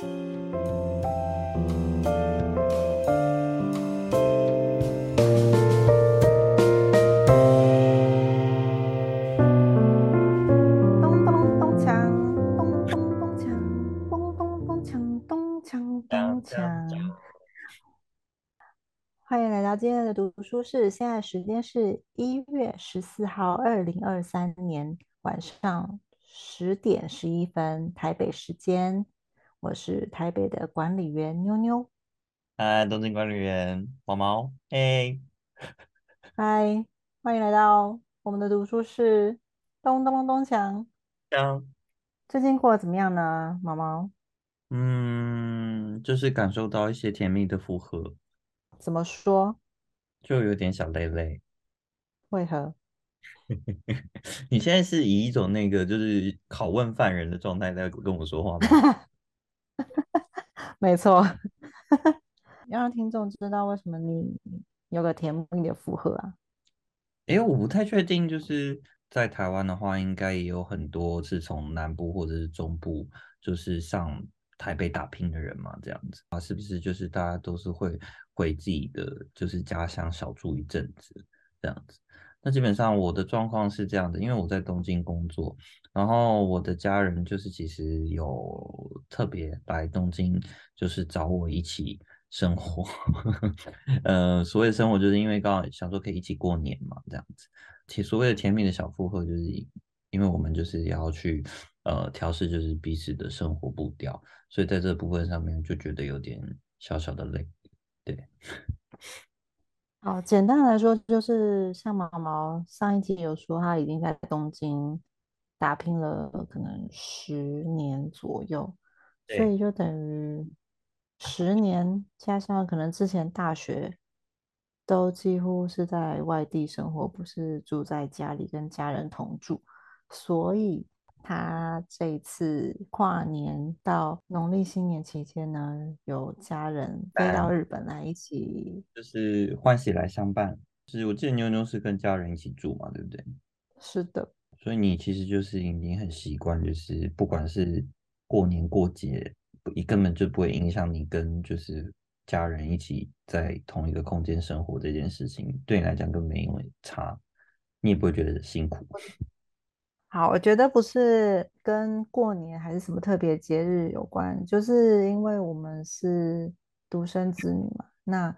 咚咚咚锵！咚咚咚锵！咚咚咚锵！咚锵咚锵欢迎来到今天的读书室，现在时间是一月十四号，二零二三年晚上十点十一分，台北时间。我是台北的管理员妞妞，嗨，东京管理员毛毛，哎，嗨，欢迎来到我们的读书室。咚咚咚咚锵，锵，最近过得怎么样呢，毛毛？嗯，就是感受到一些甜蜜的负荷，怎么说？就有点小累累。为何？你现在是以一种那个就是拷问犯人的状态在跟我说话吗？没错，要让听众知道为什么你有个甜蜜的负荷啊？诶，我不太确定，就是在台湾的话，应该也有很多是从南部或者是中部，就是上台北打拼的人嘛，这样子啊，是不是？就是大家都是会回自己的就是家乡小住一阵子这样子。那基本上我的状况是这样的，因为我在东京工作，然后我的家人就是其实有特别来东京，就是找我一起生活。呃，所谓的生活，就是因为刚好想说可以一起过年嘛，这样子。其所谓的甜蜜的小负荷，就是因为我们就是要去呃调试，就是彼此的生活步调，所以在这部分上面就觉得有点小小的累，对。好，简单来说，就是像毛毛上一集有说，他已经在东京打拼了可能十年左右，所，以就等于十年加上可能之前大学都几乎是在外地生活，不是住在家里跟家人同住，所以他这一次跨年到农历新年期间呢，有家人飞到日本来一起，就是欢喜来相伴，就是我记得妞妞是跟家人一起住嘛，对不对？是的。所以你其实就是已经很习惯，就是不管是过年过节，你根本就不会影响你跟就是家人一起在同一个空间生活这件事情，对你来讲根本没有差，你也不会觉得辛苦。好，我觉得不是跟过年还是什么特别节日有关，就是因为我们是独生子女嘛，那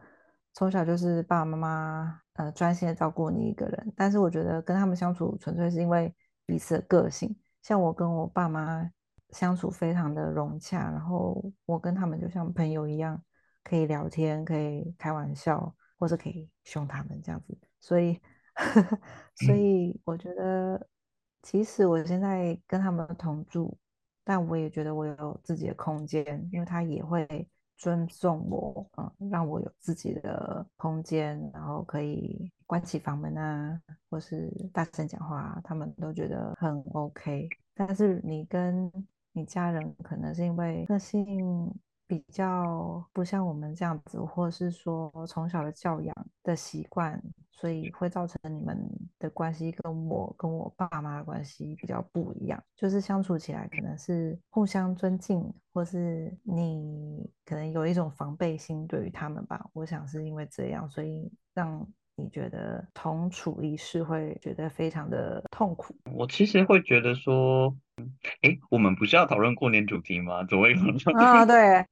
从小就是爸爸妈妈呃专心的照顾你一个人，但是我觉得跟他们相处纯粹是因为彼此的个性，像我跟我爸妈相处非常的融洽，然后我跟他们就像朋友一样，可以聊天，可以开玩笑，或者可以凶他们这样子，所以 所以我觉得。其实我现在跟他们同住，但我也觉得我有自己的空间，因为他也会尊重我，嗯，让我有自己的空间，然后可以关起房门啊，或是大声讲话，他们都觉得很 OK。但是你跟你家人可能是因为个性比较不像我们这样子，或是说从小的教养的习惯，所以会造成你们的关系跟我跟我爸妈的关系比较不一样，就是相处起来可能是互相尊敬，或是你可能有一种防备心对于他们吧。我想是因为这样，所以让你觉得同处一室会觉得非常的痛苦。我其实会觉得说，哎，我们不是要讨论过年主题吗？怎么会？啊，对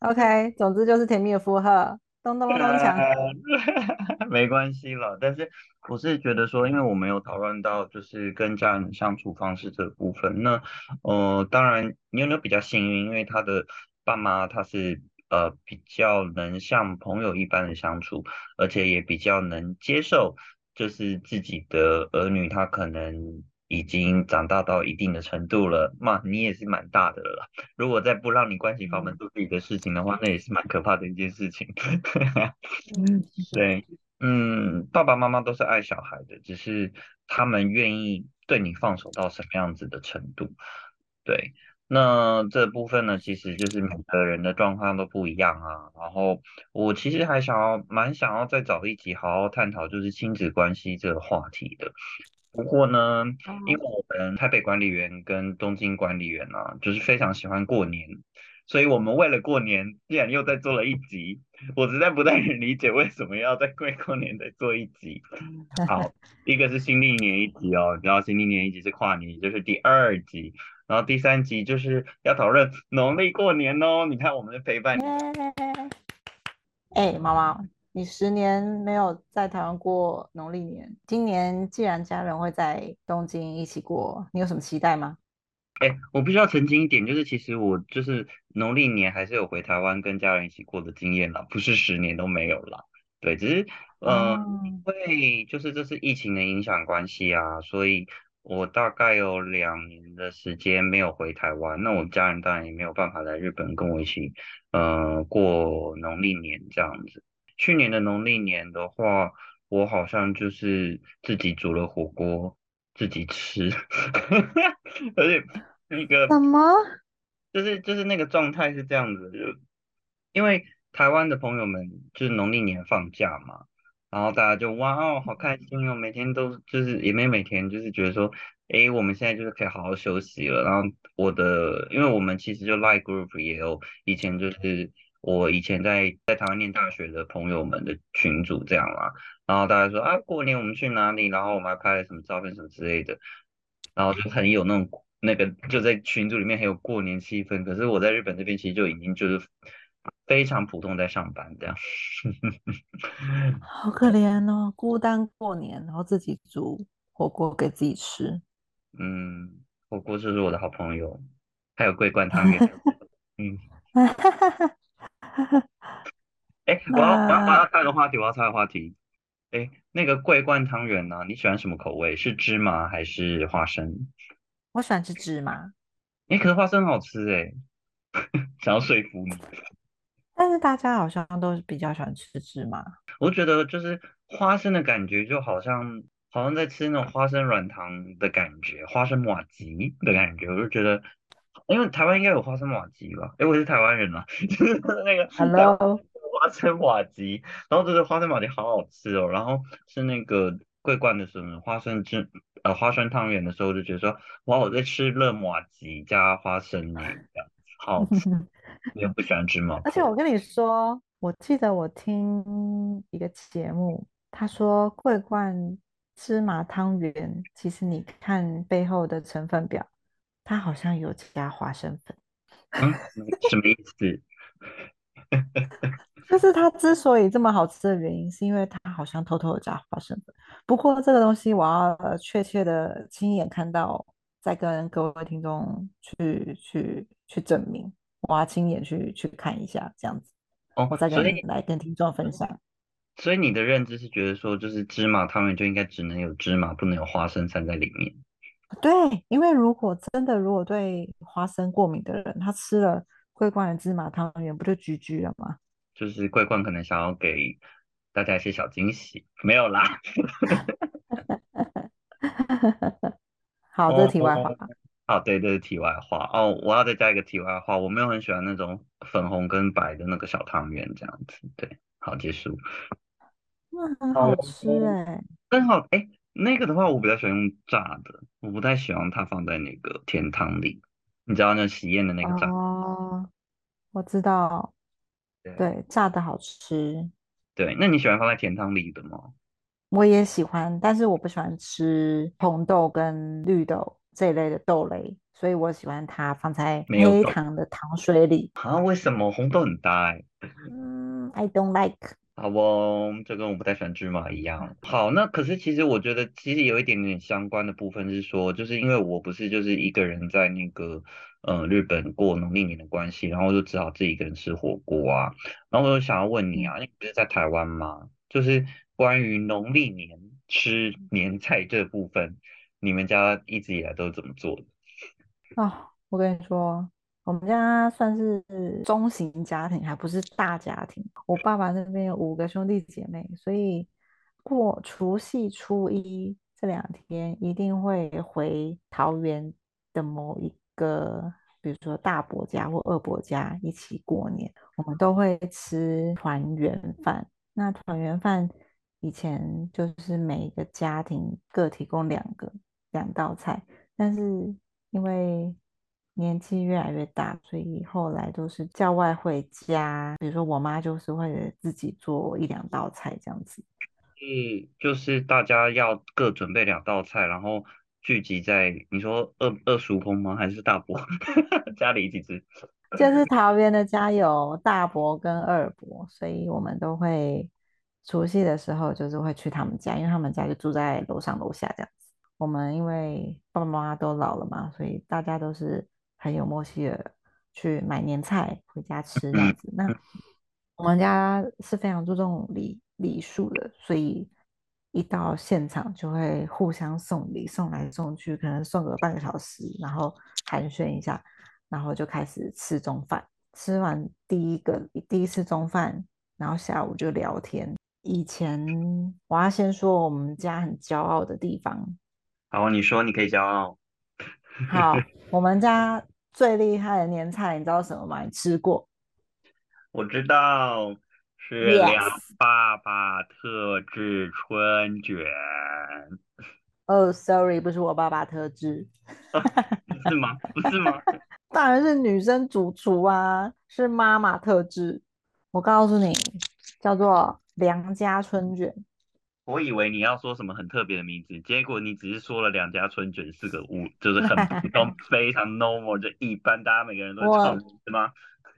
，OK，总之就是甜蜜的负荷，咚咚咚咚锵。没关系了，但是我是觉得说，因为我没有讨论到就是跟家人相处方式这部分，那呃，当然妞妞比较幸运，因为她的爸妈他是呃比较能像朋友一般的相处，而且也比较能接受，就是自己的儿女他可能已经长大到一定的程度了，嘛，你也是蛮大的了啦，如果再不让你关起房门嗯做自己的事情的话，那也是蛮可怕的一件事情。对，嗯，爸爸妈妈都是爱小孩的，只是他们愿意对你放手到什么样子的程度。对，那这部分呢，其实就是每个人的状况都不一样啊。然后我其实还想要蛮想要再找一集好好探讨，就是亲子关系这个话题的。不过呢，因为哦，我们台北管理员跟东京管理员啊，就是非常喜欢过年，所以我们为了过年，竟然又再做了一集。我实在不太能理解为什么要在过过年再做一集。好，一个是新历年一集哦，然后新历年一集是跨年，也就是第二集，然后第三集就是要讨论农历过年哦。你看我们的陪伴，耶！哎，妈妈，你十年没有在台湾过农历年，今年既然家人会在东京一起过，你有什么期待吗？哎，我必须要澄清一点，就是其实我就是农历年还是有回台湾跟家人一起过的经验啦，不是十年都没有啦。对，只是呃，因哦，为就是这是疫情的影响关系啊，所以我大概有两年的时间没有回台湾，那我家人当然也没有办法来日本跟我一起呃过农历年这样子。去年的农历年的话，我好像就是自己煮了火锅自己吃，而且那个什么？就是就是那个状态是这样子的，就因为台湾的朋友们就是农历年放假嘛，然后大家就哇哦好开心哦，每天都就是也没每天就是觉得说，诶，我们现在就是可以好好休息了。然后我的，因为我们其实就 Line Group 也有以前就是我以前在在台湾念大学的朋友们的群组这样啦，然后大家说啊过年我们去哪里，然后我们还拍了什么照片什么之类的。然后就很有那种那个就在群组里面很有过年气氛。可是我在日本这边其实就已经就是非常普通在上班这样。好可怜哦，孤单过年，然后自己煮火锅给自己吃。嗯，火锅就是我的好朋友，还有桂冠汤圆。嗯，哎，我要我要我那要插个话题，我要插个话题。哎，那个桂冠汤圆呢？你喜欢什么口味？是芝麻还是花生？我喜欢吃芝麻，哎，可是花生很好吃哎，想要说服你。但是大家好像都是比较喜欢吃芝麻。我觉得就是花生的感觉，就好像好像在吃那种花生软糖的感觉，花生马吉的感觉。我就觉得，因为台湾应该有花生麻吉吧？哎我是台湾人啊，就是那个台湾 Hello，花生麻吉，然后这个花生麻吉好好吃哦。然后是那个桂冠的时候呢，花生汁呃花生汤圆的时候，就觉得说哇，我在吃热麻吉加花生好吃。你也不喜欢吃吗。而且我跟你说，我记得我听一个节目，他说桂冠芝麻汤圆，其实你看背后的成分表，它好像有加花生粉。嗯，什么意思？就是它之所以这么好吃的原因，是因为它好像偷偷的加花生粉。不过这个东西我要呃确切的亲眼看到，再跟各位听众去去去证明。我要亲眼去去看一下，这样子，哦，我再跟来跟听众分享。所以你的认知是觉得说，就是芝麻汤圆就应该只能有芝麻，不能有花生掺在里面。对，因为如果真的如果对花生过敏的人，他吃了桂冠的芝麻汤圆，不就 GG 了吗？就是桂冠可能想要给大家一些小惊喜，没有啦。好，这是哦，题外话。好，对，这是题外话。哦，我要再加一个题外话，我没有很喜欢那种粉红跟白的那个小汤圆这样子。对，好，结束。那很哦，好吃哎、真好，哎，那个的话我比较喜欢用炸的，我不太喜欢它放在那个甜汤里。你知道那喜宴的那个炸？哦，我知道，对对，炸的好吃，对，那你喜欢放在甜汤里的吗？我也喜欢，但是我不喜欢吃红豆跟绿豆这一类的豆类，所以我喜欢它放在黑糖的糖水里。啊？为什么红豆很搭哎？嗯，I don't like。好哦，就跟我不太喜欢芝麻一样。好，那可是其实我觉得其实有一点点相关的部分是说，就是因为我不是就是一个人在那个呃日本过农历年的关系，然后我就只好自己一个人吃火锅啊。然后我就想要问你嗯，啊，你不是在台湾吗？就是关于农历年吃年菜这部分，你们家一直以来都是怎么做的？啊，我跟你说，我们家算是中型家庭，还不是大家庭。我爸爸那边有五个兄弟姐妹，所以过除夕初一这两天一定会回桃园的某一个，比如说大伯家或二伯家一起过年。我们都会吃团圆饭。那团圆饭以前就是每一个家庭各提供两个两道菜，但是因为年纪越来越大，所以后来都是叫外回家，比如说我妈就是会自己做一两道菜这样子。嗯，就是大家要各准备两道菜，然后聚集在你说二二叔公吗？还是大伯 家里一起吃？就是桃园的家有大伯跟二伯，所以我们都会除夕的时候就是会去他们家，因为他们家就住在楼上楼下这样子。我们因为爸爸妈妈都老了嘛，所以大家都是很有默契的去买年菜回家吃这样嗯，子。那我们家是非常注重礼礼数的，所以一到现场就会互相送礼，送来送去，可能送个半个小时，然后寒暄一下。然后就开始吃中饭。吃完第一个第一次中饭，然后下午就聊天。以前我要先说我们家很骄傲的地方。好，你说你可以骄傲。好，我们家最厉害的年菜，你知道什么吗？你吃过我知道是梁。爸爸特制春卷，哦，sorry，不是我爸爸特制，不是吗？不是吗？当然是女生主厨啊，是妈妈特制。我告诉你，叫做梁家春卷。我以为你要说什么很特别的名字，结果你只是说了两家春卷是个五，就是很普通、非常 normal，就一般，大家每个人都会唱我是吗？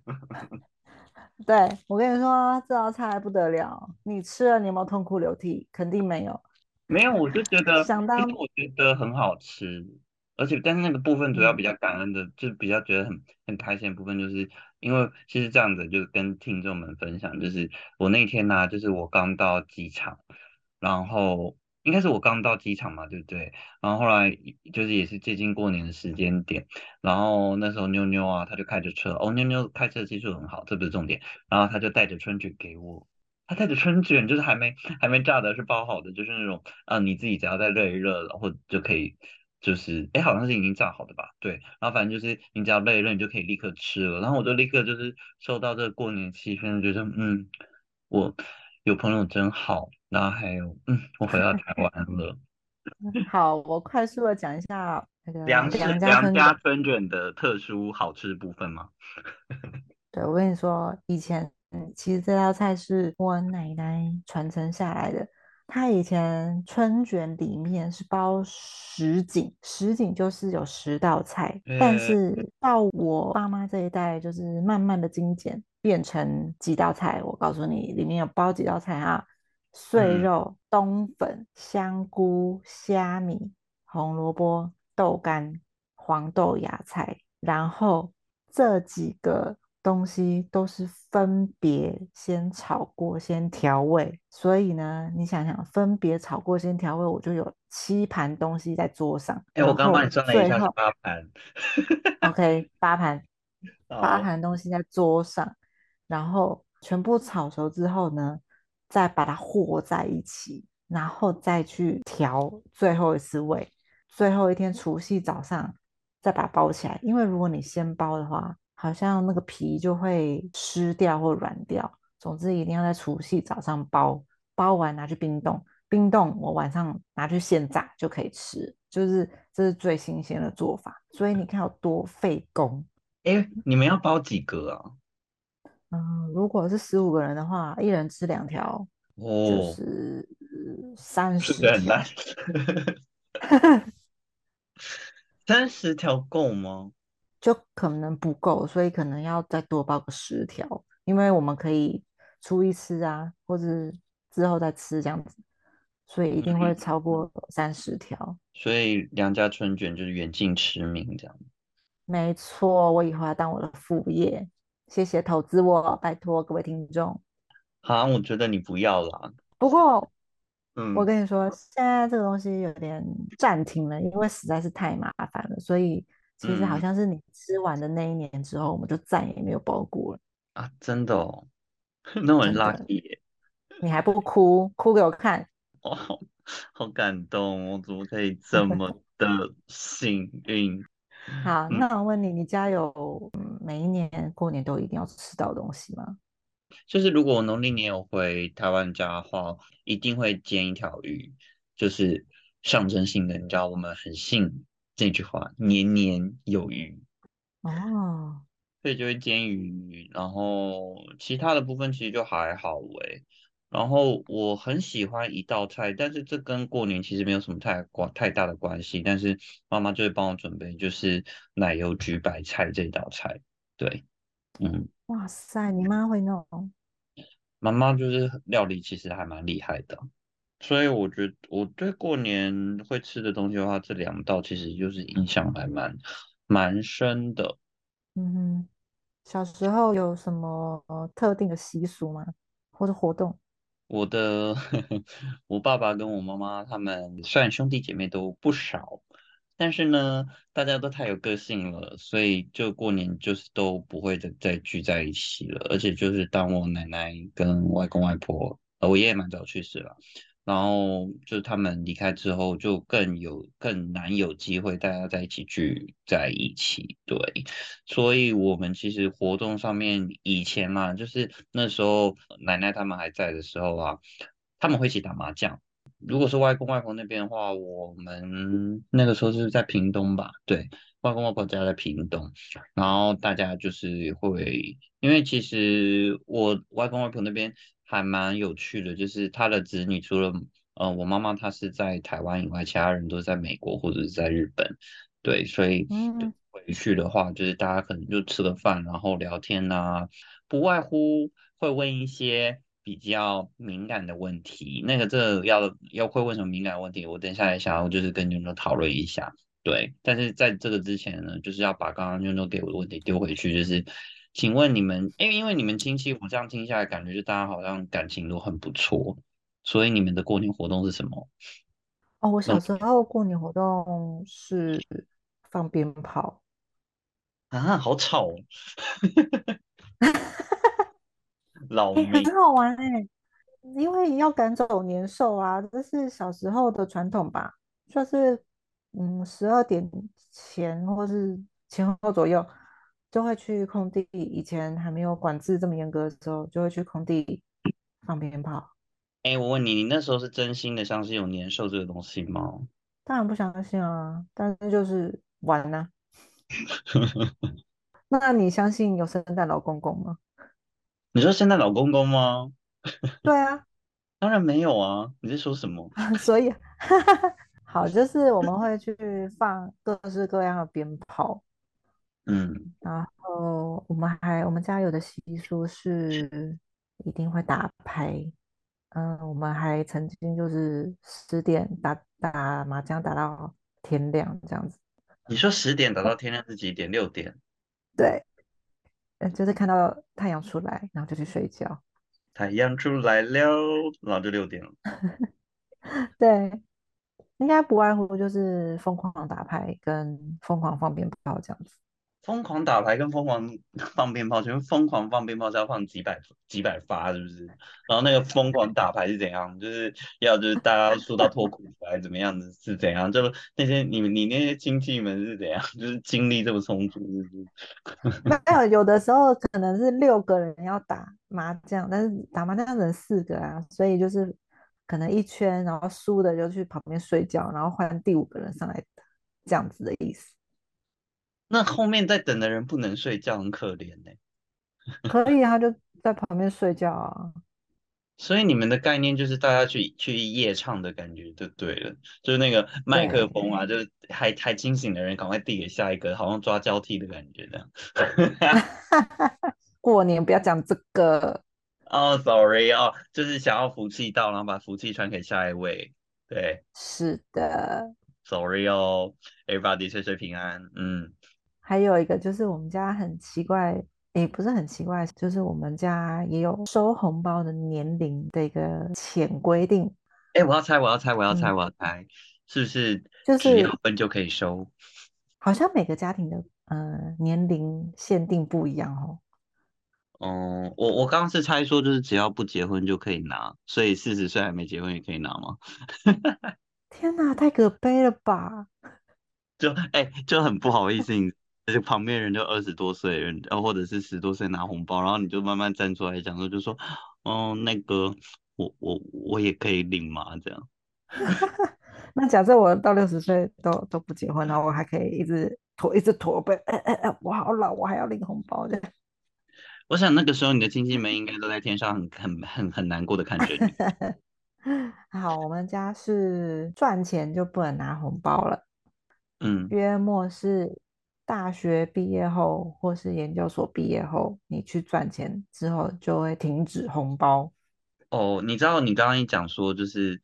对我跟你说，这道菜不得了，你吃了你有没有痛哭流涕？肯定没有。没有，我就觉得，想当，我觉得很好吃，而且但是那个部分主要比嗯较感恩的，就比较觉得很很开心的部分，就是因为其实这样子，就是跟听众们分享，就是我那天呢、就是我刚到机场，然后应该是我刚到机场嘛，对不对？然后后来就是也是接近过年的时间点，然后那时候妞妞啊，她就开着车，哦，妞妞开车技术很好，这不是重点，然后她就带着春卷给我。他带着春卷，就是还没还没炸的，是包好的，就是那种啊，你自己只要再热一热，然后就可以，就是哎，好像是已经炸好的吧？对，然后反正就是你只要热一热，你就可以立刻吃了。然后我就立刻就是受到这个过年气氛，觉得嗯，我有朋友真好。然后还有嗯，我回到台湾了。好，我快速的讲一下那个梁是梁家春卷。梁家春卷的特殊好吃部分吗？对，我跟你说，以前嗯，其实这道菜是我奶奶传承下来的。她以前春卷里面是包十锦，十锦就是有十道菜，但呃，是到我爸妈这一代，就是慢慢的精简，变成几道菜。我告诉你，里面有包几道菜啊：碎嗯，肉、冬粉、香菇、虾米、红萝卜、豆干、黄豆芽菜，然后这几个东西都是分别先炒过、先调味，所以呢，你想想，分别炒过、先调味，我就有七盘东西在桌上，哎，我刚刚帮你算了一下八盘。OK，八盘，八哦，盘东西在桌上，然后全部炒熟之后呢，再把它和在一起，然后再去调最后一次味，最后一天除夕早上再把它包起来，因为如果你先包的话，好像那个皮就会湿掉或软掉。总之一定要在除夕早上包，包完拿去冰冻，冰冻我晚上拿去现炸就可以吃，就是这是最新鲜的做法。所以你看有多费工。哎，你们要包几个啊？嗯，如果是十五个人的话，一人吃两条，就哦，是三？十条。三十条够吗？就可能不够，所以可能要再多包个十条，因为我们可以初一吃啊，或者之后再吃这样子，所以一定会超过三十条。所以梁家春卷就是远近驰名这样。没错，我以后要当我的副业，谢谢投资我，拜托各位听众。好，我觉得你不要啦。不过嗯我嗯跟你说，现在这个东西有点暂停了，因为实在是太麻烦了，所以其实好嗯像是你吃完的那一年之后，我们就再也没有包过了，啊，真的哦，那我 lucky 耶，你还不哭，哭给我看。哇，好好感动，我怎么可以这么的幸运？好，嗯，那我问你，你家有嗯每一年过年都一定要吃到的东西吗？就是如果我农历年有回台湾家的话，一定会煎一条鱼，就是象征性的，你知道我们很信这句话，年年有余。哦，所以就会煎鱼，然后其他的部分其实就还好诶。然后我很喜欢一道菜，但是这跟过年其实没有什么太关太大的关系。但是妈妈就会帮我准备，就是奶油焗白菜这道菜。对，嗯，哇塞，你妈会弄？妈妈就是料理其实还蛮厉害的，所以我觉得我对过年会吃的东西的话，这两道其实就是印象还蛮蛮深的。嗯哼，小时候有什么呃特定的习俗吗？或者活动？我的 我爸爸跟我妈妈他们虽然兄弟姐妹都不少，但是呢，大家都太有个性了，所以就过年就是都不会再再聚在一起了。而且就是当我奶奶跟外公外婆，呃，我爷爷蛮早去世了。然后就是他们离开之后，就更有更难有机会大家在一起聚在一起，对，所以我们其实活动上面以前嘛，就是那时候奶奶他们还在的时候啊，他们会一起打麻将。如果是外公外婆那边的话，我们那个时候是在屏东吧，对，外公外婆家在屏东，然后大家就是会，因为其实我外公外婆那边。还蛮有趣的，就是他的子女除了呃我妈妈她是在台湾以外，其他人都在美国或者是在日本，对，所以嗯，回去的话，就是大家可能就吃个饭，然后聊天呐，不外乎会问一些比较敏感的问题。那个这要要会问什么敏感问题，我等下来想要就是跟妞妞讨论一下。对，但是在这个之前呢，就是要把刚刚妞妞给我的问题丢回去，就是。请问你们，因为因为你们亲戚，我这样听下来，感觉就大家好像感情都很不错，所以你们的过年活动是什么？哦，我小时候过年活动是放鞭炮，啊，好吵哦，老很好玩哎，因为要赶走年兽啊，这是小时候的传统吧，算是嗯十二点前或是前后左右就会去空地，以前还没有管制这么严格的时候，就会去空地放鞭炮。哎，我问你，你那时候是真心的相信有年兽这个东西吗？当然不相信啊，但是就是玩呐、那你相信有圣诞老公公吗？你说圣诞老公公吗？对啊，当然没有啊，你在说什么？所以好，就是我们会去放各式各样的鞭炮，嗯，然后我们还我们家有的习俗是。一定会打牌，嗯，我们还曾经就是十点打打麻将打到天亮这样子，你说十点打到天亮是几点？六点，对，嗯就是看到太阳出来，然后就去睡觉，太阳出来了，然后就六点了。对，应该不外乎就是疯狂打牌跟疯狂放鞭炮这样子。疯狂打牌跟疯狂 放鞭炮，全部疯狂放鞭炮是要放几百几百发，是不是？然后那个疯狂打牌是怎样？就是要就是大家输到脱裤子还是怎么样子？是怎样？就那些你们你那些亲戚们是怎样？就是精力这么充足，是不是？没有，有的时候可能是六个人要打麻将，但是打麻将人四个啊，所以就是可能一圈，然后输的就去旁边睡觉，然后换第五个人上来，这样子的意思。那后面在等的人不能睡觉，很可怜呢、可以啊，他就在旁边睡觉啊。所以你们的概念就是大家去去夜唱的感觉就对了，就是那个麦克风，啊，就是还还清醒的人赶快递给下一个，好像抓交替的感觉这样。过年不要讲这个。哦，sorry 哦，就是想要福气到，然后把福气传给下一位。对是的，，sorry 哦，everybody 岁岁平安。嗯，还有一个就是我们家很奇怪，也不是很奇怪，就是我们家也有收红包的年龄的一个潜规定。哎，我要猜，我要猜，我要猜，嗯，我要猜，是不是只要就是分就可以收？好像每个家庭的呃年龄限定不一样哦。嗯，我我刚刚是猜说，就是只要不结婚就可以拿，所以四十岁还没结婚也可以拿吗？天哪，太可悲了吧！就哎、就很不好意思，是旁边人就二十多岁人，然或者是十多岁拿红包，然后你就慢慢站出来讲说，就说，哦，那个我我我也可以领嘛，这样。那假设我到六十岁都都不结婚，然后我还可以一直拖一直拖背，哎哎哎，我好老，我还要领红包的。我想那个时候你的亲戚们应该都在天上很很很很难过的看着你。好，我们家是赚钱就不能拿红包了。嗯，约莫是大学毕业后或是研究所毕业后，你去赚钱之后就会停止红包。哦，你知道你刚刚一讲说就是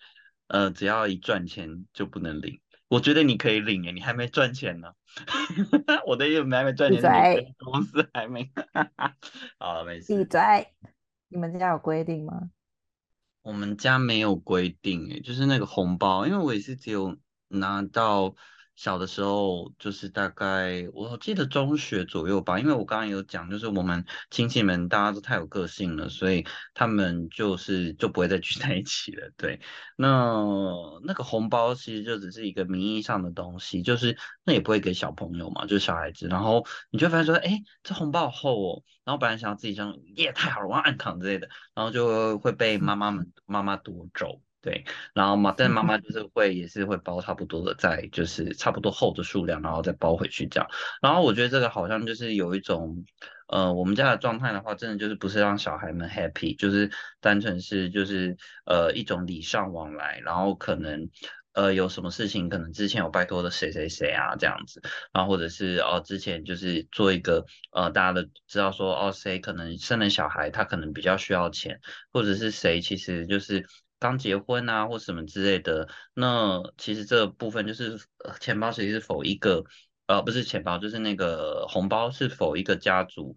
呃，只要一赚钱就不能领。我觉得你可以领耶，你还没赚钱呢。我的也还没赚钱，你公司还没。好了，没事。闭嘴！你们家有规定吗？我们家没有规定，诶，就是那个红包，因为我也是只有拿到。小的时候就是大概我记得中学左右吧，因为我刚刚有讲，就是我们亲戚们大家都太有个性了，所以他们就是就不会再聚在一起了。对，那那个红包其实就只是一个名义上的东西，就是那也不会给小朋友嘛，就是小孩子。然后你就发现说，哎，这红包好厚哦。然后本来想要自己这样，耶，太好了，我要按躺之类的，然后就会被妈妈们妈妈夺走。对，然后嘛，但妈 妈就是会也是会包差不多的，在就是差不多厚的数量，然后再包回去这样。然后我觉得这个好像就是有一种，呃，我们家的状态的话，真的就是不是让小孩们 happy，就是单纯是就是呃一种礼尚往来，然后可能呃有什么事情，可能之前有拜托的谁谁谁啊这样子，然后或者是哦之前就是做一个呃大家都知道说哦谁可能生了小孩，他可能比较需要钱，或者是谁其实就是。刚结婚啊，或什么之类的，那其实这部分就是钱包，其实是否一个呃，不是钱包，就是那个红包是否一个家族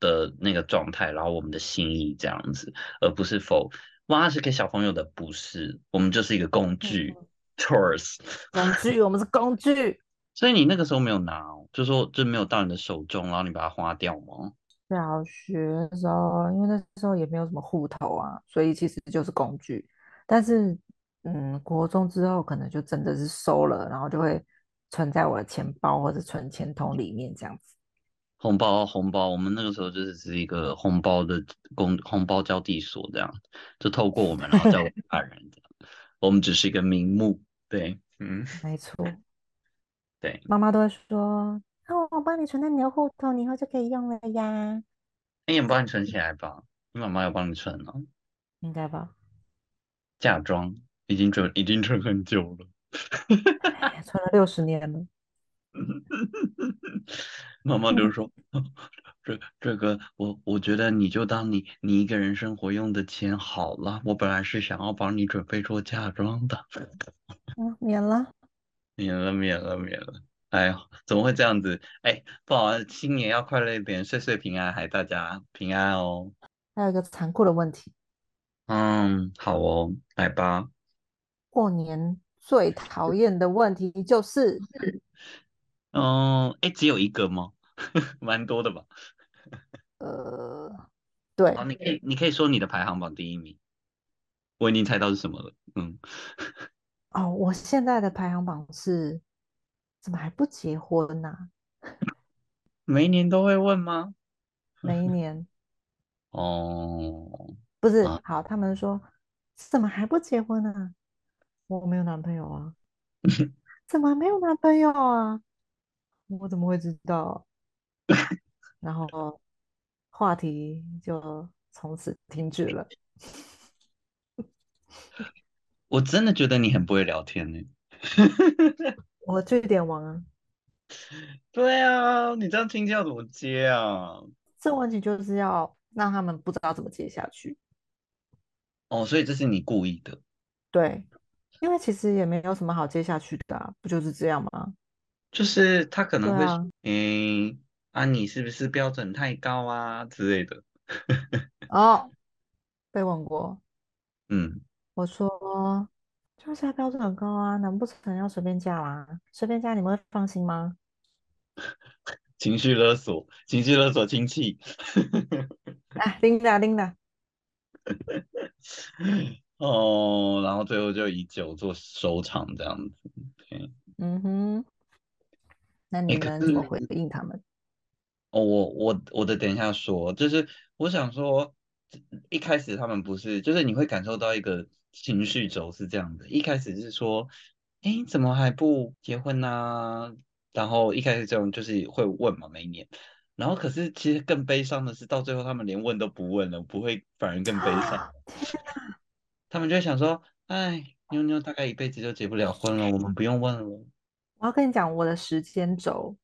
的那个状态，然后我们的心意这样子，而不是否哇是给小朋友的，不是，我们就是一个工具，tools，工具，我们是工具。所以你那个时候没有拿，就说就没有到你的手中，然后你把它花掉吗？小学的时候，因为那时候也没有什么户头啊，所以其实就是工具。但是，嗯，国中之后可能就真的是收了，然后就会存在我的钱包或者存钱筒里面这样子。红包，红包，我们那个时候就是是一个红包的公红包交地所这样，就透过我们然后交给 大人这样。我们只是一个名目，对，嗯，没错，对，妈妈都会说，那我帮你存在你的户头，你以后就可以用了呀。那也帮你存起来吧，你妈妈有帮你存哦，应该吧。嫁妆已经准，已经存很久了，存了六十年了。妈妈就说：“ 这这个，我我觉得你就当你你一个人生活用的钱好了。我本来是想要帮你准备做嫁妆的。”嗯，免了，免了，免了，免了。哎呀，怎么会这样子？哎，不好，新年要快乐一点，岁岁平安，还大家平安哦。还有一个残酷的问题。嗯，好哦，来吧。过年最讨厌的问题就是，嗯，哎，只有一个吗？蛮多的吧。呃，对。好，你可以，你可以说你的排行榜第一名。我已经猜到是什么了。嗯。哦，我现在的排行榜是，怎么还不结婚呢？每一年都会问吗？每一年。哦。不是好，他们说怎么还不结婚呢？我没有男朋友啊，怎么没有男朋友啊？我怎么会知道？然后话题就从此停止了。我真的觉得你很不会聊天呢。我这点王啊。对啊，你这样听要怎么接啊？这问题就是要让他们不知道怎么接下去。哦，所以这是你故意的，对，因为其实也没有什么好接下去的，不就是这样吗？就是他可能会，嗯，啊，你是不是标准太高啊之类的？哦，被问过，嗯，我说就是标准很高啊，难不成要随便嫁吗？随便嫁你们会放心吗？情绪勒索，情绪勒索亲戚，啊，琳达，琳达。哦，然后最后就以酒做收场，这样子。嗯哼，那你哎，可能怎么回应他们？哦，我我我的等一下说，就是我想说，一开始他们不是，就是你会感受到一个情绪轴是这样的，一开始是说，哎，怎么还不结婚呢、然后一开始这种就是会问嘛，每一年，然后可是其实更悲伤的是，到最后他们连问都不问了，不会反而更悲伤，他们就会想说，哎，妞妞大概一辈子就结不了婚了，我们不用问了。我要跟你讲我的时间轴，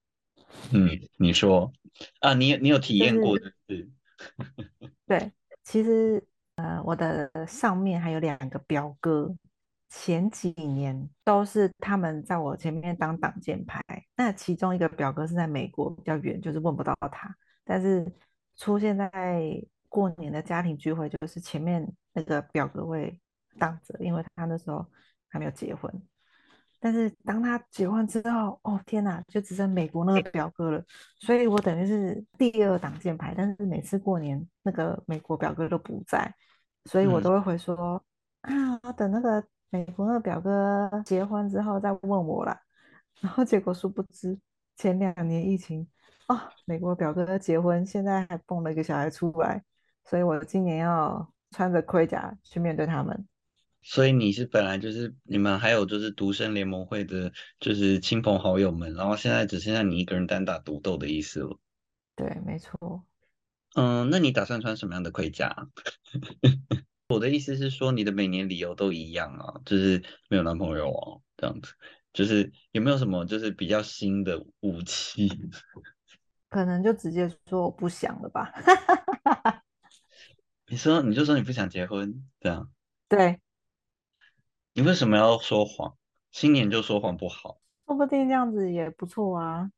嗯，你说啊，你你有体就是验过的是？对，其实呃，我的上面还有两个表哥，前几年都是他们在我前面当挡箭牌。那其中一个表哥是在美国比较远，就是问不到他，但是出现在过年的家庭聚会，就是前面那个表哥会挡着，因为他那时候还没有结婚。但是当他结婚之后，哦天哪，就只剩美国那个表哥了。所以我等于是第二挡箭牌，但是每次过年那个美国表哥都不在，所以我嗯。都会回说啊，等那个美国那表哥结婚之后再问我啦。然后结果殊不知前两年疫情啊，美国表哥结婚，现在还蹦了一个小孩出来，所以我今年要穿着盔甲去面对他们。所以你是本来就是你们还有就是独生联盟会的，就是亲朋好友们，然后现在只剩下你一个人单打独斗的意思了。对，没错。嗯，那你打算穿什么样的盔甲啊？我的意思是说，你的每年理由都一样啊，就是没有男朋友哦，这样子，就是有没有什么就是比较新的武器？可能就直接说我不想了吧。你说你就说你不想结婚，这样，对，你为什么要说谎？新年就说谎不好，说不定这样子也不错啊。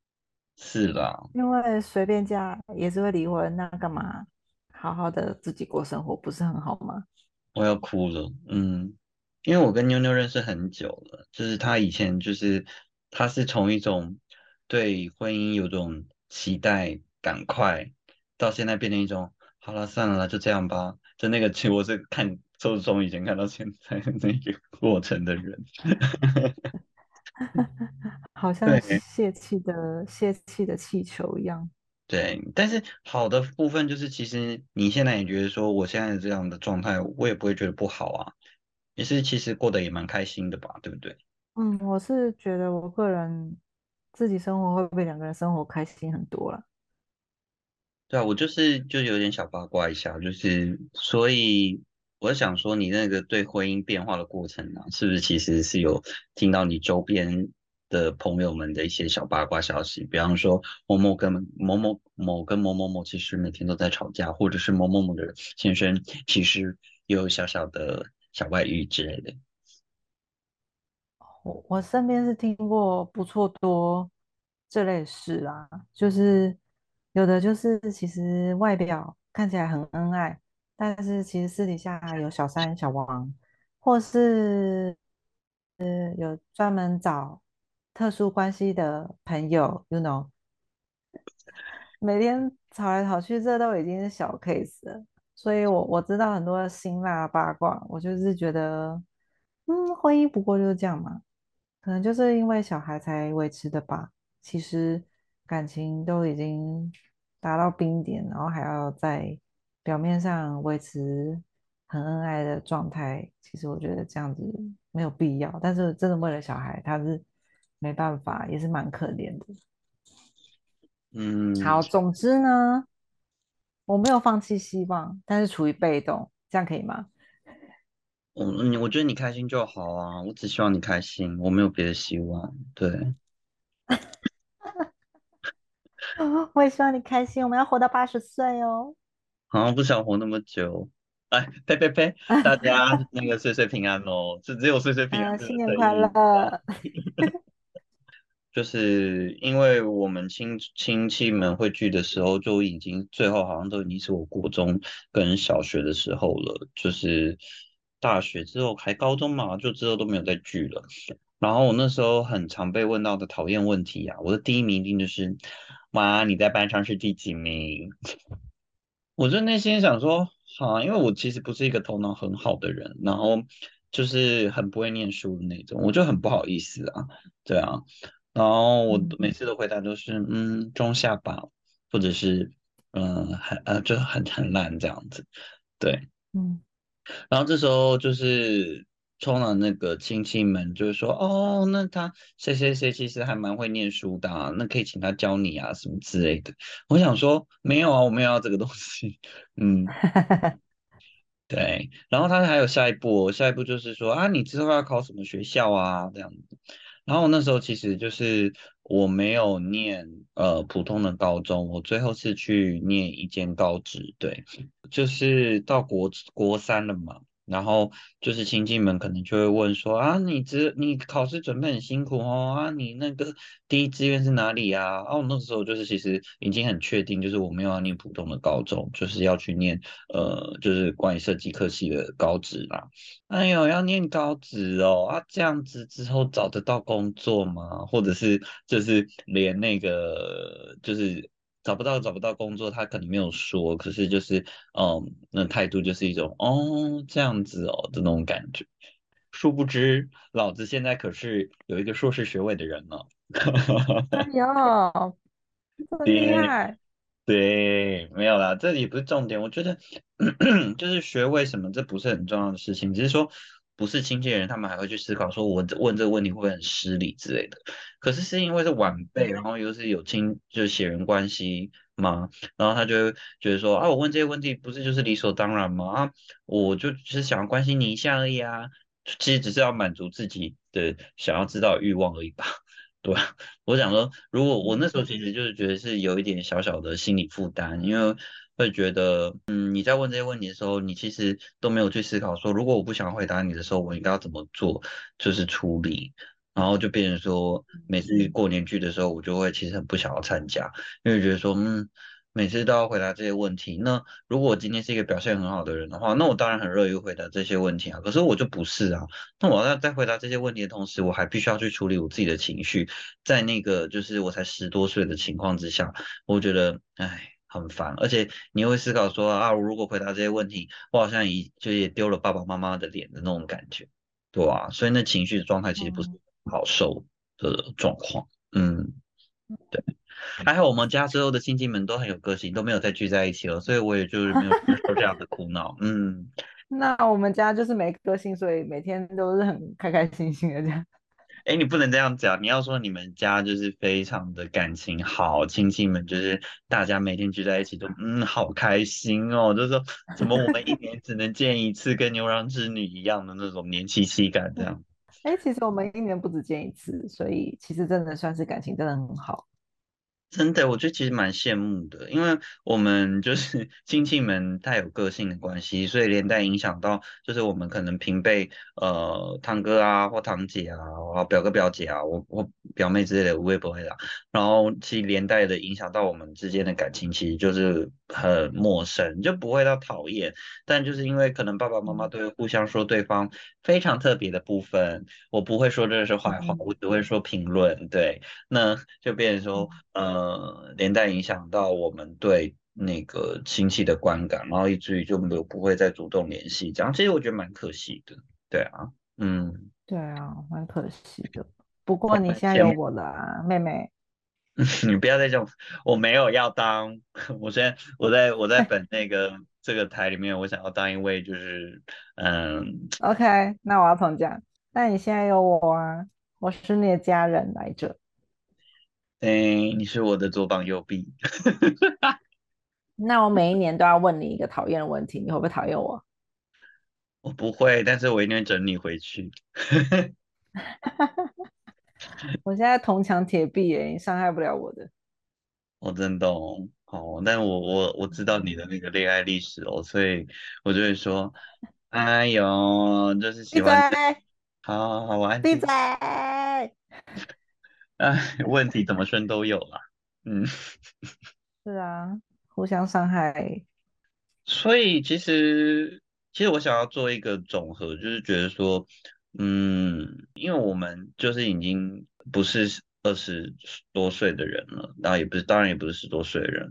是啦，因为随便嫁也是会离婚，那干嘛好好的自己过生活，不是很好吗？我要哭了，嗯，因为我跟妞妞认识很久了，就是她以前就是她是从一种对婚姻有种期待，赶快到现在变成一种好了算了啦就这样吧，就那个其实我是看从从以前看到现在的那个过程的人，好像对。泄气的泄气的气球一样。对，但是好的部分就是其实你现在也觉得说我现在这样的状态，我也不会觉得不好啊，也是其实过得也蛮开心的吧，对不对？嗯，我是觉得我个人自己生活会比两个人生活开心很多了。对啊，我就是就有点小八卦一下，就是所以我想说，你那个对婚姻变化的过程啊，是不是其实是有听到你周边的朋友们的一些小八卦消息？比方说某某跟某某某跟某某某其实每天都在吵架，或者是某某某的先生其实有小小的小外遇之类的。我我身边是听过不错多这类事啊，就是有的就是其实外表看起来很恩爱，但是其实私底下有小三小王，或是呃有专门找特殊关系的朋友，you know，每天吵来吵去，这都已经是小 case 了。所以我我知道很多辛辣八卦，我就是觉得，嗯，婚姻不过就是这样嘛。可能就是因为小孩才维持的吧。其实感情都已经达到冰点，然后还要在表面上维持很恩爱的状态，其实我觉得这样子没有必要。但是真的为了小孩，他是没办法，也是蛮可怜的。嗯，好，总之呢，我没有放弃希望，但是处于被动，这样可以吗？我嗯我觉得你开心就好啊，我只希望你开心，我没有别的希望。对。我也希望你开心，我们要活到八十岁哦。好像不想活那么久。哎，呸呸呸！大家 那个岁岁平安哦，只只有岁岁平安呃，新年快。乐！就是因为我们亲亲戚们会聚的时候，就已经最后好像都已经是我国中跟小学的时候了，就是大学之后还高中嘛，就之后都没有再聚了。然后我那时候很常被问到的讨厌问题啊，我的第一名一定就是，妈，你在班上是第几名？我就内心想说，好，因为我其实不是一个头脑很好的人，然后就是很不会念书的那种，我就很不好意思啊，对啊，然后我嗯每次的回答都是嗯中下吧，或者是嗯很呃就很很烂这样子，对。嗯，然后这时候就是冲了那个亲戚们，就是说哦，那他谁谁谁其实还蛮会念书的啊那可以请他教你啊什么之类的。我想说没有啊，我没有要这个东西，嗯。对，然后他还有下一步哦，下一步就是说啊，你之后要考什么学校啊，这样子。然后那时候其实就是我没有念呃普通的高中，我最后是去念一间高职，对，就是到国国三了嘛。然后就是亲戚们可能就会问说啊，你只你考试准备很辛苦哦啊，你那个第一志愿是哪里啊？啊，那时候就是其实已经很确定，就是我没有要念普通的高中，就是要去念呃，就是关于设计科系的高职啦。哎呦，要念高职哦啊，这样子之后找得到工作吗？或者是就是连那个就是找不到找不到工作，他可能没有说，可是就是嗯，那态度就是一种哦这样子哦的那种感觉。殊不知，老子现在可是有一个硕士学位的人呢。哎呦，这么厉对害，对，没有啦，这里不是重点。我觉得 就是学位什么这不是很重要的事情，只是说不是亲戚的人，他们还会去思考说，我问这个问题会不会很失礼之类的。可是是因为是晚辈，然后又是有亲，就是血缘关系嘛，然后他就觉得说啊，我问这些问题不是就是理所当然吗？啊，我就只是想要关心你一下而已啊，其实只是要满足自己的想要知道欲望而已吧。对吧？我想说，如果我那时候其实就是觉得是有一点小小的心理负担，因为会觉得，嗯，你在问这些问题的时候，你其实都没有去思考说，如果我不想回答你的时候，我应该要怎么做，就是处理，然后就变成说，每次过年聚的时候，我就会其实很不想要参加，因为觉得说，嗯，每次都要回答这些问题，那如果我今天是一个表现很好的人的话，那我当然很乐于回答这些问题啊，可是我就不是啊。那我要在回答这些问题的同时，我还必须要去处理我自己的情绪，在那个就是我才十多岁的情况之下，我觉得唉很烦，而且你会思考说啊，我如果回答这些问题，我好像也就也丢了爸爸妈妈的脸的那种感觉，对啊，所以那情绪的状态其实不是嗯，好受的状况，嗯，对，还好我们家之后的亲戚们都很有个性，都没有再聚在一起了，所以我也就是没有受这样的苦恼，嗯。那我们家就是没个性，所以每天都是很开开心心的这样。哎，你不能这样讲，你要说你们家就是非常的感情好，亲戚们就是大家每天聚在一起都嗯好开心哦，就是说怎么我们一年只能见一次，跟牛郎织女一样的那种年气息感这样。哎，其实我们一年不止见一次，所以其实真的算是感情真的很好。真的，我觉得其实蛮羡慕的，因为我们就是 亲戚们太有个性的关系，所以连带影响到就是我们可能平辈呃堂哥啊或堂姐啊，或表哥表姐啊，我我表妹之类的，我也不会啦。然后其实连带的影响到我们之间的感情，其实就是很陌生，就不会到讨厌，但就是因为可能爸爸妈妈嗯都会互相说对方非常特别的部分，我不会说这是坏话，嗯我只会说评论，对。那就变成说，嗯呃，连带影响到我们对那个亲戚的观感，然后以至于就没有不会再主动联系，这样其实我觉得蛮可惜的。对啊，嗯，对啊，蛮可惜的。不过你现在有我了啊，妹妹。你不要再这种，我没有要当，我现在我在我在 本那个这个台里面，我想要当一位就是嗯 OK，那我要重讲。那你现在有我啊，我是你的家人来着。哎，你是我的左膀右臂，那我每一年都要问你一个讨厌的问题，你会不会讨厌我？我不会，但是我一定会整你回去。我现在铜墙铁壁耶，你伤害不了我的。我真懂哦，但我我我知道你的那个恋爱历史哦，所以我就会说，哎呦，就是喜闭嘴！欢这，好好好，我安闭嘴！静。哎，问题怎么生都有啦，嗯，是啊，互相伤害。所以其实其实我想要做一个总和，就是觉得说，嗯，因为我们就是已经不是二十多岁的人了，然后也不是，当然也不是十多岁的人，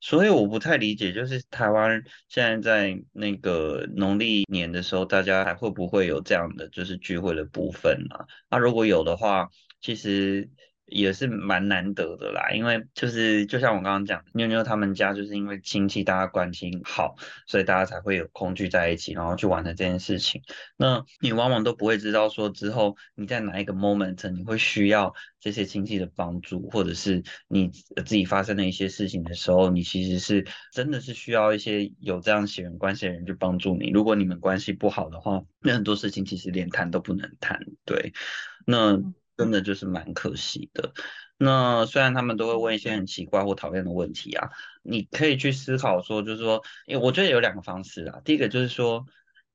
所以我不太理解，就是台湾现在在那个农历年的时候，大家还会不会有这样的就是聚会的部分啊？那如果有的话，其实也是蛮难得的啦，因为就是就像我刚刚讲，妞妞他们家就是因为亲戚大家关系好，所以大家才会有空聚在一起，然后去完成这件事情。那你往往都不会知道说之后你在哪一个 moment 你会需要这些亲戚的帮助，或者是你自己发生的一些事情的时候，你其实是真的是需要一些有这样血缘关系的人去帮助你。如果你们关系不好的话，那很多事情其实连谈都不能谈。对，那。真的就是蛮可惜的。那虽然他们都会问一些很奇怪或讨厌的问题啊，你可以去思考说，就是说，因为我觉得有两个方式啊。第一个就是说，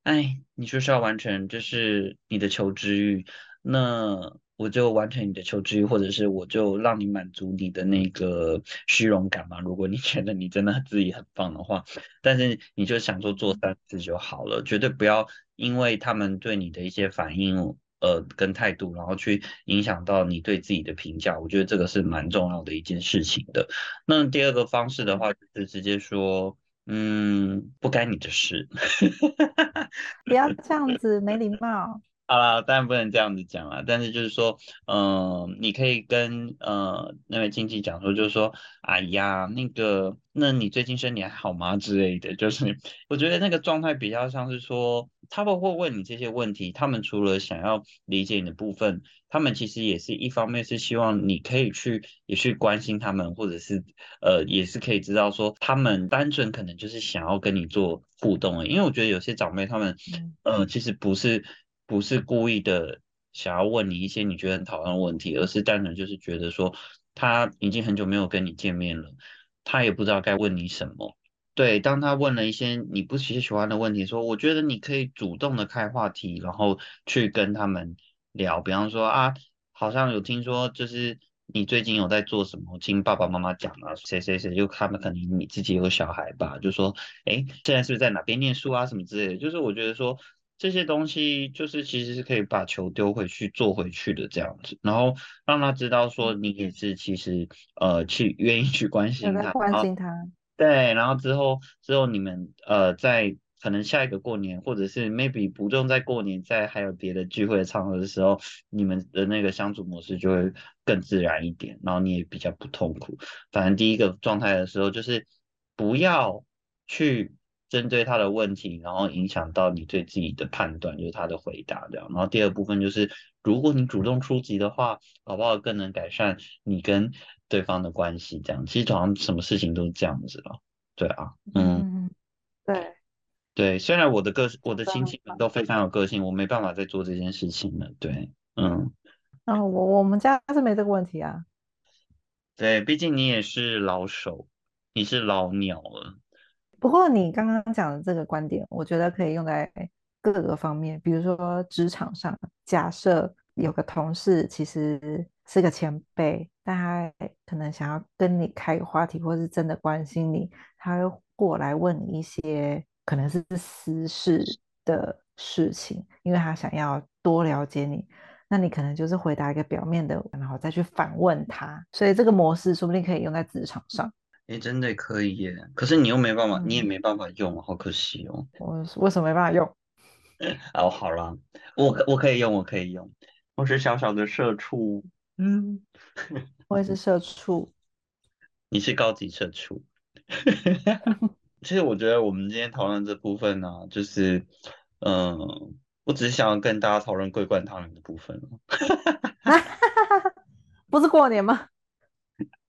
哎，你就是要完成就是你的求知欲，那我就完成你的求知欲，或者是我就让你满足你的那个虚荣感嘛。如果你觉得你真的自己很棒的话，但是你就想说做三次就好了，绝对不要因为他们对你的一些反应。呃，跟态度，然后去影响到你对自己的评价，我觉得这个是蛮重要的一件事情的。那第二个方式的话，就是直接说，嗯，不干你的事，不要这样子，没礼貌。好啦，当然不能这样子讲啦，但是就是说，嗯，你可以跟呃那位亲戚讲说，就是说，哎呀，那个，那你最近身体还好吗之类的，就是我觉得那个状态比较像是说，他们会问你这些问题，他们除了想要理解你的部分，他们其实也是一方面是希望你可以去也去关心他们，或者是呃也是可以知道说，他们单纯可能就是想要跟你做互动，因为我觉得有些长辈他们呃其实不是。不是故意的想要问你一些你觉得很讨厌的问题，而是单纯就是觉得说他已经很久没有跟你见面了，他也不知道该问你什么。对，当他问了一些你不喜喜欢的问题，说我觉得你可以主动的开话题，然后去跟他们聊。比方说啊，好像有听说就是你最近有在做什么，听爸爸妈妈讲啊，谁谁谁就他们可能你自己有小孩吧，就说哎，现在是不是在哪边念书啊什么之类的。就是我觉得说。这些东西就是其实是可以把球丢回去做回去的这样子，然后让他知道说你也是其实呃去愿意去关心他，关心他，对，然后之后之后你们呃在可能下一个过年或者是 maybe 不用在过年，在还有别的聚会的场合的时候，你们的那个相处模式就会更自然一点，然后你也比较不痛苦。反正第一个状态的时候就是不要去。针对他的问题，然后影响到你对自己的判断，就是他的回答这样。然后第二部分就是，如果你主动出击的话，好不好更能改善你跟对方的关系？这样其实好像什么事情都是这样子了。对啊，嗯，对对。虽然我的个我的亲戚们都非常有个性，我没办法再做这件事情了。对，嗯。啊，我我们家是没这个问题啊。对，毕竟你也是老手，你是老鸟了。不过你刚刚讲的这个观点，我觉得可以用在各个方面，比如说职场上，假设有个同事其实是个前辈，但他可能想要跟你开个话题，或是真的关心你，他会过来问你一些可能是私事的事情，因为他想要多了解你，那你可能就是回答一个表面的，然后再去反问他，所以这个模式说不定可以用在职场上。哎，真的可以耶！可是你又没办法，你也没办法用，好可惜哦。我为什么没办法用？哦，好了，我我可以用，我可以用。我是小小的社畜，嗯，我也是社畜。你是高级社畜。其实我觉得我们今天讨论这部分呢，就是，嗯，我只是想要跟大家讨论桂冠汤圆的部分 不是过年吗？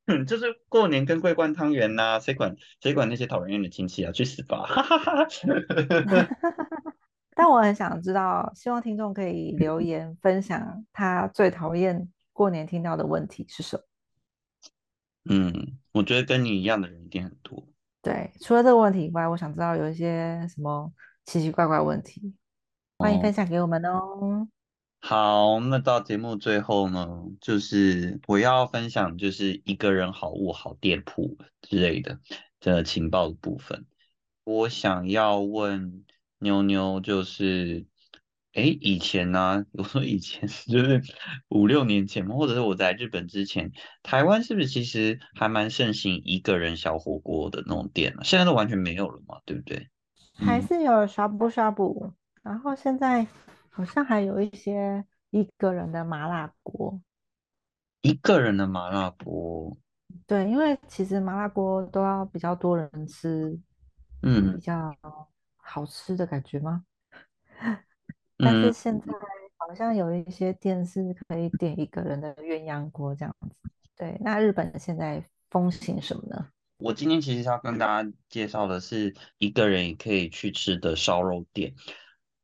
嗯，就是过年跟桂冠汤圆呐，谁管谁管那些讨人厌的亲戚啊？去死吧！但我很想知道，希望听众可以留言分享他最讨厌过年听到的问题是什么。嗯，我觉得跟你一样的人一定很多。对，除了这个问题以外，我想知道有一些什么奇奇怪怪问题，欢迎分享给我们哦。好，那到节目最后呢，就是我要分享就是一个人好物好店铺之类的的情报的部分。我想要问妞妞，就是哎，以前呢，我说以前就是五六年前嘛，或者是我在日本之前，台湾是不是其实还蛮盛行一个人小火锅的那种店呢？现在都完全没有了嘛，对不对？还是有刷不刷不，然后现在。好像还有一些一个人的麻辣锅，一个人的麻辣锅，对，因为其实麻辣锅都要比较多人吃，嗯比嗯较好吃的感觉吗？但嗯，是现在好像有一些店是可以点一个人的鸳鸯锅这样子。对，那日本现在风行什么呢？我今天其实要跟大家介绍的是一个人也可以去吃的烧肉店。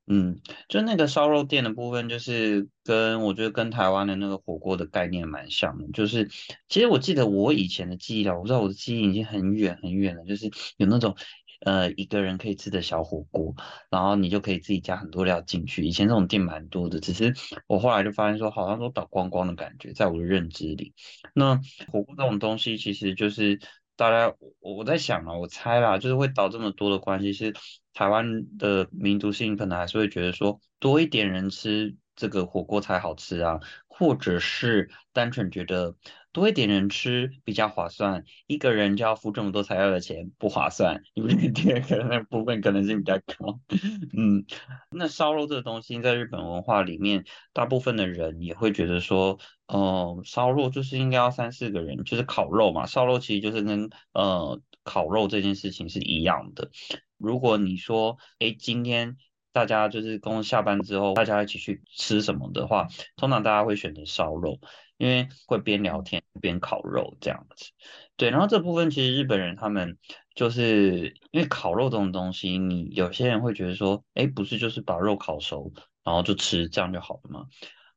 嗯，就那个烧肉店的部分，就是跟我觉得跟台湾的那个火锅的概念蛮像的。就是其实我记得我以前的记忆了，我不知道我的记忆已经很远很远了，就是有那种呃一个人可以吃的小火锅，然后你就可以自己加很多料进去。以前这种店蛮多的，只是我后来就发现说好像都倒光光的感觉，在我的认知里。那火锅这种东西，其实就是大家我我在想啊，我猜啦，就是会倒这么多的关系是台湾的民族性，可能还是会觉得说多一点人吃这个火锅才好吃啊，或者是单纯觉得多一点人吃比较划算，一个人就要付这么多材料的钱不划算，因为 第二个那部分可能性比较高，嗯。那烧肉这个东西，在日本文化里面，大部分的人也会觉得说，哦、烧肉就是应该要三四个人，就是烤肉嘛。烧肉其实就是跟呃烤肉这件事情是一样的。如果你说，哎，今天大家就是工作下班之后，大家一起去吃什么的话，通常大家会选择烧肉，因为会边聊天边烤肉这样子。对，然后这部分其实日本人他们就是因为烤肉这种东西，你有些人会觉得说，哎，不是就是把肉烤熟，然后就吃，这样就好了吗？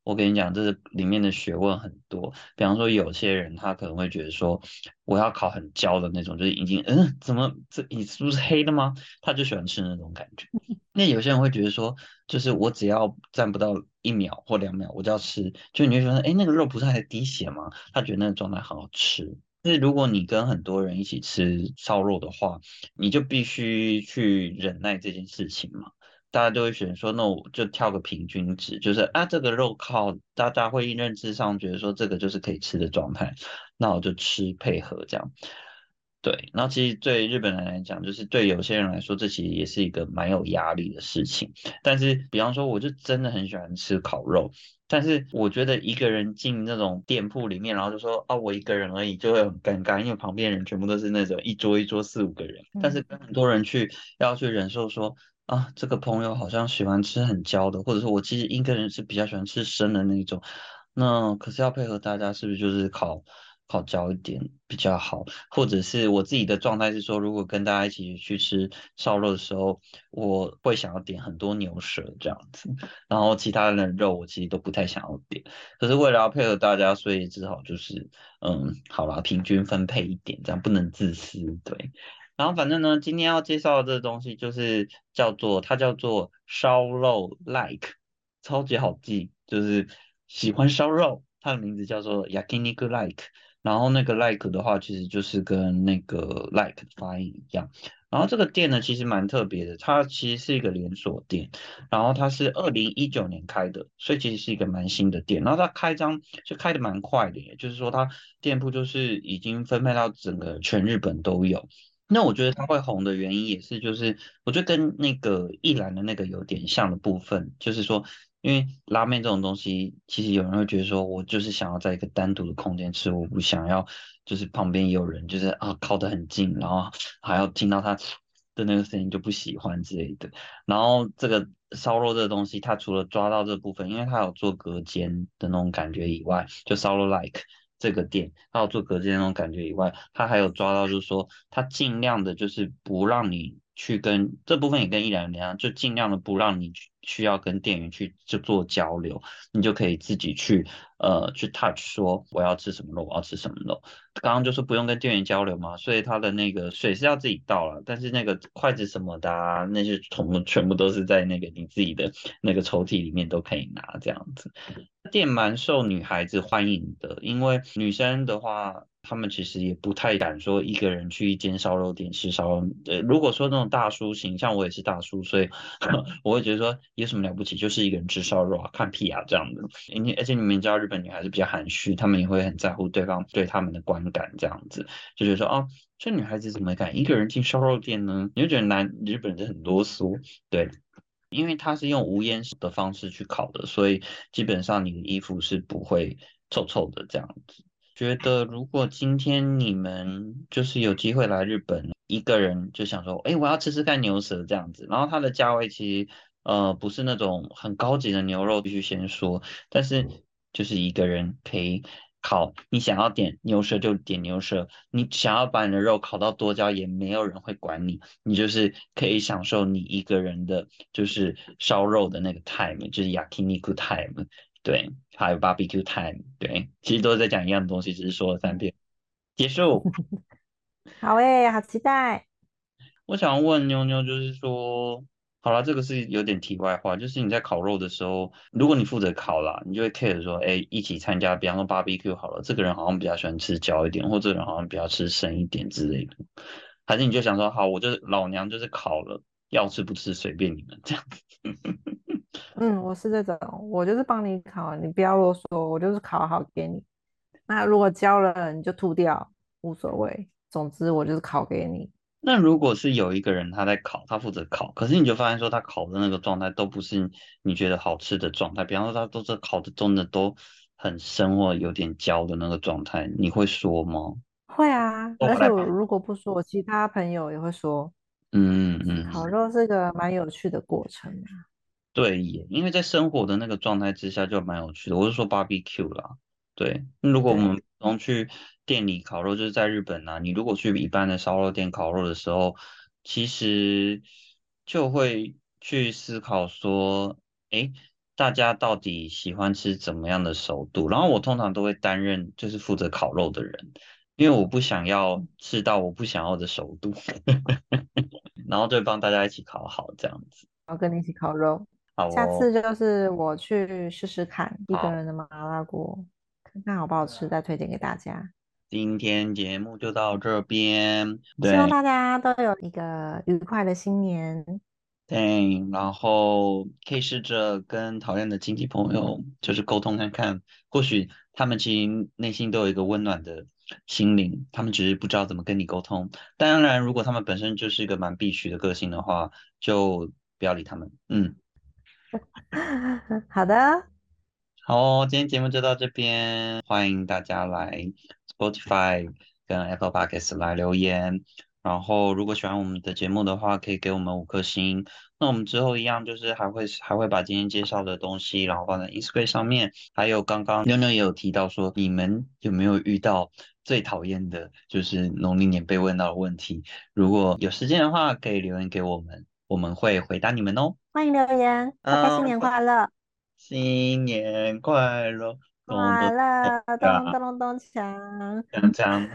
我跟你讲，这是里面的学问很多。比方说，有些人他可能会觉得说，我要烤很焦的那种，就是已经嗯，怎么这你是不是黑的吗？他就喜欢吃那种感觉。那有些人会觉得说，就是我只要站不到一秒或两秒，我就要吃，就你会觉得，哎，那个肉不是还滴血吗？他觉得那个状态很好吃。是如果你跟很多人一起吃烧肉的话，你就必须去忍耐这件事情嘛。大家都会选说，那我就跳个平均值，就是啊，这个肉靠大家会认知上觉得说这个就是可以吃的状态，那我就吃配合这样。对，然后其实对日本人来讲，就是对有些人来说，这其实也是一个蛮有压力的事情。但是，比方说，我就真的很喜欢吃烤肉，但是我觉得一个人进那种店铺里面，然后就说啊，我一个人而已，就会很尴尬，因为旁边人全部都是那种一桌一桌四五个人，但是嗯，跟很多人去要去忍受说啊，这个朋友好像喜欢吃很焦的，或者说我其实一个人是比较喜欢吃生的那种，那可是要配合大家，是不是就是烤烤焦一点比较好？或者是我自己的状态是说，如果跟大家一起去吃烧肉的时候，我会想要点很多牛舌这样子，然后其他的肉我其实都不太想要点。可是为了要配合大家，所以只好就是嗯，好啦，平均分配一点，这样不能自私，对。然后反正呢，今天要介绍的这个东西就是叫做它叫做烧肉 like，超级好记，就是喜欢烧肉，它的名字叫做 yakiniku like。然后那个 like 的话，其实就是跟那个 like 的发音一样。然后这个店呢，其实蛮特别的，它其实是一个连锁店，然后它是二零一九年开的，所以其实是一个蛮新的店。然后它开张就开的蛮快的，也就是说它店铺就是已经分配到整个全日本都有。那我觉得它会红的原因也是，就是我觉得跟那个一兰的那个有点像的部分，就是说，因为拉面这种东西，其实有人会觉得说，我就是想要在一个单独的空间吃，我不想要就是旁边有人就是啊靠得很近，然后还要听到他的那个声音就不喜欢之类的。然后这个烧肉这个东西，它除了抓到这部分，因为它有做隔间的那种感觉以外，就烧肉 like。这个点，还有做隔间那种感觉以外，他还有抓到，就是说他尽量的，就是不让你去跟这部分也跟一兰一样，就尽量的不让你去需要跟店员去就做交流，你就可以自己去呃去 touch 说我要吃什么肉，我要吃什么肉。刚刚就是不用跟店员交流嘛，所以它的那个水是要自己倒了，但是那个筷子什么的啊，那些桶全部都是在那个你自己的那个抽屉里面都可以拿这样子。店蛮受女孩子欢迎的，因为女生的话，他们其实也不太敢说一个人去一间烧肉店吃烧肉。呃，如果说那种大叔型，像我也是大叔，所以 我会觉得说有什么了不起，就是一个人吃烧肉啊，看屁啊这样的。而且你们知道日本女孩子比较含蓄，她们也会很在乎对方对他们的观感这样子，就觉得说哦，这女孩子怎么敢一个人进烧肉店呢？你就觉得男日本人很啰嗦，对。因为它是用无烟的方式去烤的，所以基本上你的衣服是不会臭臭的这样子。觉得如果今天你们就是有机会来日本，一个人就想说，哎，我要吃吃看牛舌这样子，然后它的价位其实呃不是那种很高级的牛肉，必须先说，但是就是一个人可以烤，你想要点牛舌就点牛舌，你想要把你的肉烤到多焦，也没有人会管你，你就是可以享受你一个人的，就是烧肉的那个 time，就是 yakiniku time。对，还有 barbecue time，对，其实都是在讲一样的东西，只是说了三遍。结束。好诶，好期待。我想问妞妞，就是说，好了，这个是有点题外话，就是你在烤肉的时候，如果你负责烤啦，你就会 care 说，哎，一起参加，比方说 barbecue 好了，这个人好像比较喜欢吃焦一点，或这个人好像比较吃生一点之类的，还是你就想说，好，我就是老娘就是烤了，要吃不吃随便你们这样。嗯，我是这种，我就是帮你烤，你不要啰嗦，我就是烤好给你。那如果焦了，你就吐掉，无所谓。总之，我就是烤给你。那如果是有一个人他在烤，他负责烤，可是你就发现说他烤的那个状态都不是你觉得好吃的状态，比方说他都是烤的真的都很生或有点焦的那个状态，你会说吗？会啊，而且我如果不说，我其他朋友也会说。嗯嗯，烤肉是个蛮有趣的过程啊。对，因为在生活的那个状态之下就蛮有趣的。我是说 barbecue 啦，对。如果我们从去店里烤肉，就是在日本啊，你如果去一般的烧肉店烤肉的时候，其实就会去思考说，哎，大家到底喜欢吃怎么样的熟度？然后我通常都会担任就是负责烤肉的人，因为我不想要吃到我不想要的熟度，然后就帮大家一起烤好这样子。然后跟你一起烤肉。下次就是我去试试看一个人的麻辣锅，看看好不好吃，再推荐给大家。今天节目就到这边，希望大家都有一个愉快的新年。对，然后可以试着跟讨厌的亲戚朋友就是沟通看看，或许他们其实内心都有一个温暖的心灵，他们只是不知道怎么跟你沟通。当然，如果他们本身就是一个蛮必须的个性的话，就不要理他们。嗯。好的，好，今天节目就到这边，欢迎大家来 Spotify 跟 Apple Podcast 来留言。然后，如果喜欢我们的节目的话，可以给我们五颗星。那我们之后一样，就是还会还会把今天介绍的东西，然后放在 Instagram 上面。还有刚刚妞妞也有提到说，你们有没有遇到最讨厌的，就是农历年被问到的问题？如果有时间的话，可以留言给我们。我们会回答你们哦，欢迎留言，大家新年快乐，新年快乐，快乐，咚咚咚咚锵，锵锵，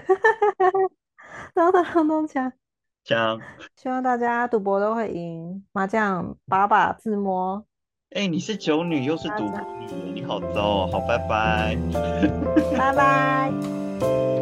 咚咚咚咚锵，锵，希望大家赌博都会赢，麻将把把自摸。哎，你是酒女又是赌博女，你好糟哦，好，拜拜，拜拜。